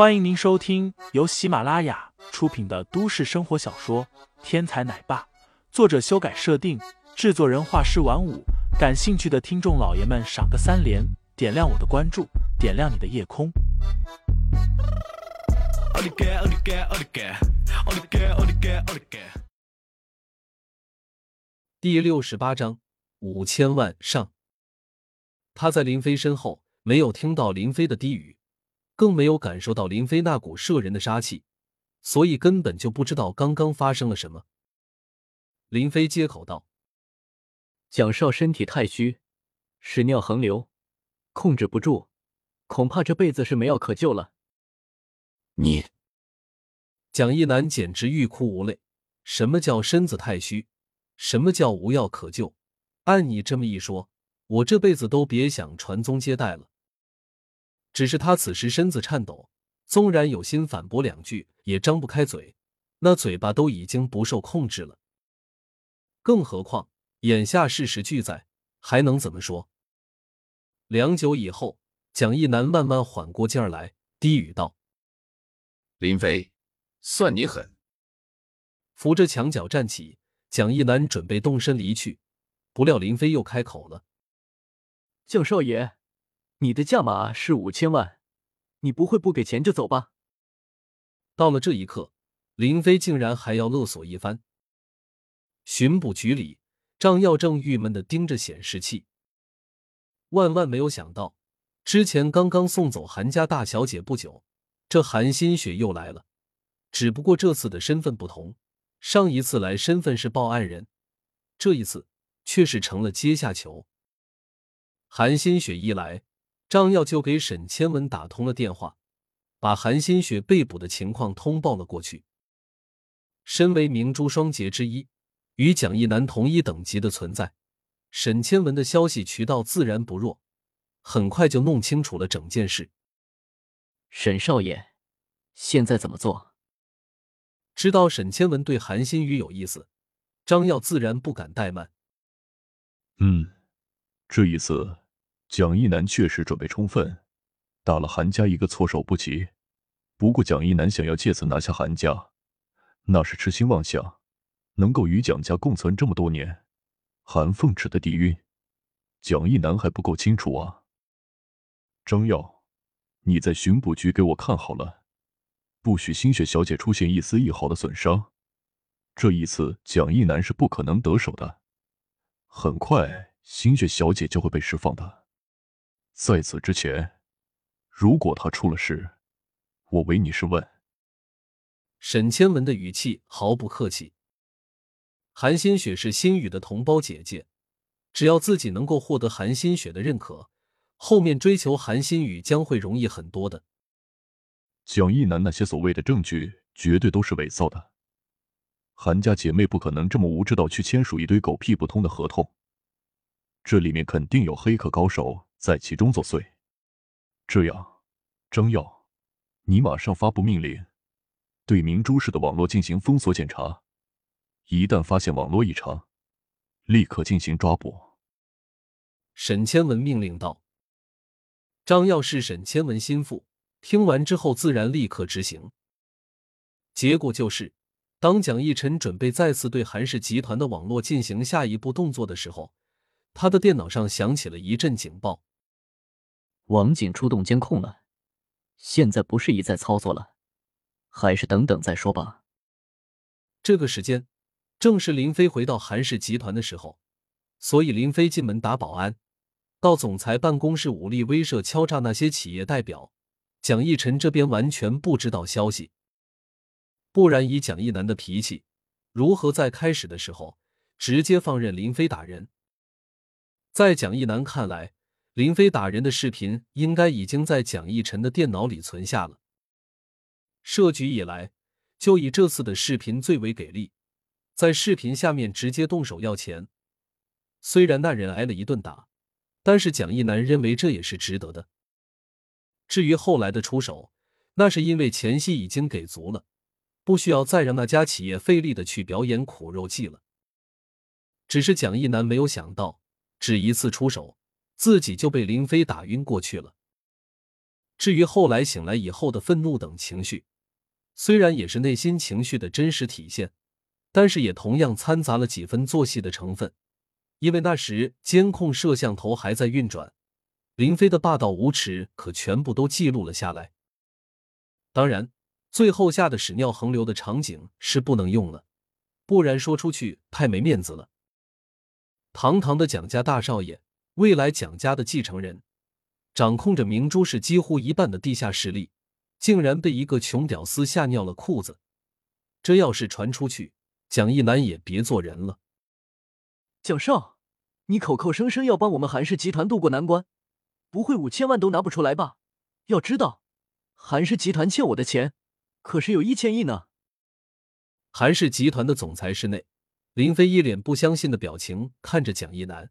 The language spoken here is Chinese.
欢迎您收听由喜马拉雅出品的都市生活小说《天才奶爸》，作者修改设定，制作人画师晚舞。感兴趣的听众老爷们，赏个三连，点亮我的关注，点亮你的夜空。第六十八章五千万上。他在林飞身后，没有听到林飞的低语。更没有感受到林飞那股摄人的杀气，所以根本就不知道刚刚发生了什么。林飞接口道：“蒋少身体太虚，屎尿横流，控制不住，恐怕这辈子是没药可救了。”你，蒋一楠简直欲哭无泪。什么叫身子太虚？什么叫无药可救？按你这么一说，我这辈子都别想传宗接代了。只是他此时身子颤抖，纵然有心反驳两句，也张不开嘴，那嘴巴都已经不受控制了。更何况眼下事实俱在，还能怎么说？良久以后，蒋一南慢慢缓过劲儿来，低语道：“林飞，算你狠。”扶着墙角站起，蒋一南准备动身离去，不料林飞又开口了：“蒋少爷。”你的价码是五千万，你不会不给钱就走吧？到了这一刻，林飞竟然还要勒索一番。巡捕局里，张耀正郁闷的盯着显示器。万万没有想到，之前刚刚送走韩家大小姐不久，这韩新雪又来了。只不过这次的身份不同，上一次来身份是报案人，这一次却是成了阶下囚。韩新雪一来。张耀就给沈千文打通了电话，把韩新雪被捕的情况通报了过去。身为明珠双杰之一，与蒋一南同一等级的存在，沈千文的消息渠道自然不弱，很快就弄清楚了整件事。沈少爷，现在怎么做？知道沈千文对韩新宇有意思，张耀自然不敢怠慢。嗯，这一次。蒋一南确实准备充分，打了韩家一个措手不及。不过蒋一南想要借此拿下韩家，那是痴心妄想。能够与蒋家共存这么多年，韩凤池的底蕴，蒋一南还不够清楚啊。张耀，你在巡捕局给我看好了，不许心雪小姐出现一丝一毫的损伤。这一次蒋一南是不可能得手的，很快心雪小姐就会被释放的。在此之前，如果他出了事，我唯你是问。沈千文的语气毫不客气。韩新雪是心雨的同胞姐姐，只要自己能够获得韩新雪的认可，后面追求韩新雨将会容易很多的。蒋一南那些所谓的证据，绝对都是伪造的。韩家姐妹不可能这么无知到去签署一堆狗屁不通的合同，这里面肯定有黑客高手。在其中作祟，这样，张耀，你马上发布命令，对明珠市的网络进行封锁检查，一旦发现网络异常，立刻进行抓捕。沈千文命令道。张耀是沈千文心腹，听完之后自然立刻执行。结果就是，当蒋逸晨准备再次对韩氏集团的网络进行下一步动作的时候，他的电脑上响起了一阵警报。网警出动监控了，现在不适宜再操作了，还是等等再说吧。这个时间正是林飞回到韩氏集团的时候，所以林飞进门打保安，到总裁办公室武力威慑、敲诈那些企业代表。蒋义晨这边完全不知道消息，不然以蒋义南的脾气，如何在开始的时候直接放任林飞打人？在蒋义南看来。林飞打人的视频应该已经在蒋逸晨的电脑里存下了。设局以来，就以这次的视频最为给力，在视频下面直接动手要钱。虽然那人挨了一顿打，但是蒋逸南认为这也是值得的。至于后来的出手，那是因为前戏已经给足了，不需要再让那家企业费力的去表演苦肉计了。只是蒋逸南没有想到，只一次出手。自己就被林飞打晕过去了。至于后来醒来以后的愤怒等情绪，虽然也是内心情绪的真实体现，但是也同样掺杂了几分做戏的成分。因为那时监控摄像头还在运转，林飞的霸道无耻可全部都记录了下来。当然，最后吓得屎尿横流的场景是不能用了，不然说出去太没面子了。堂堂的蒋家大少爷，未来蒋家的继承人。掌控着明珠市几乎一半的地下势力，竟然被一个穷屌丝吓尿了裤子。这要是传出去，蒋一楠也别做人了。蒋少，你口口声声要帮我们韩氏集团渡过难关，不会五千万都拿不出来吧？要知道，韩氏集团欠我的钱可是有一千亿呢。韩氏集团的总裁室内，林飞一脸不相信的表情看着蒋一南。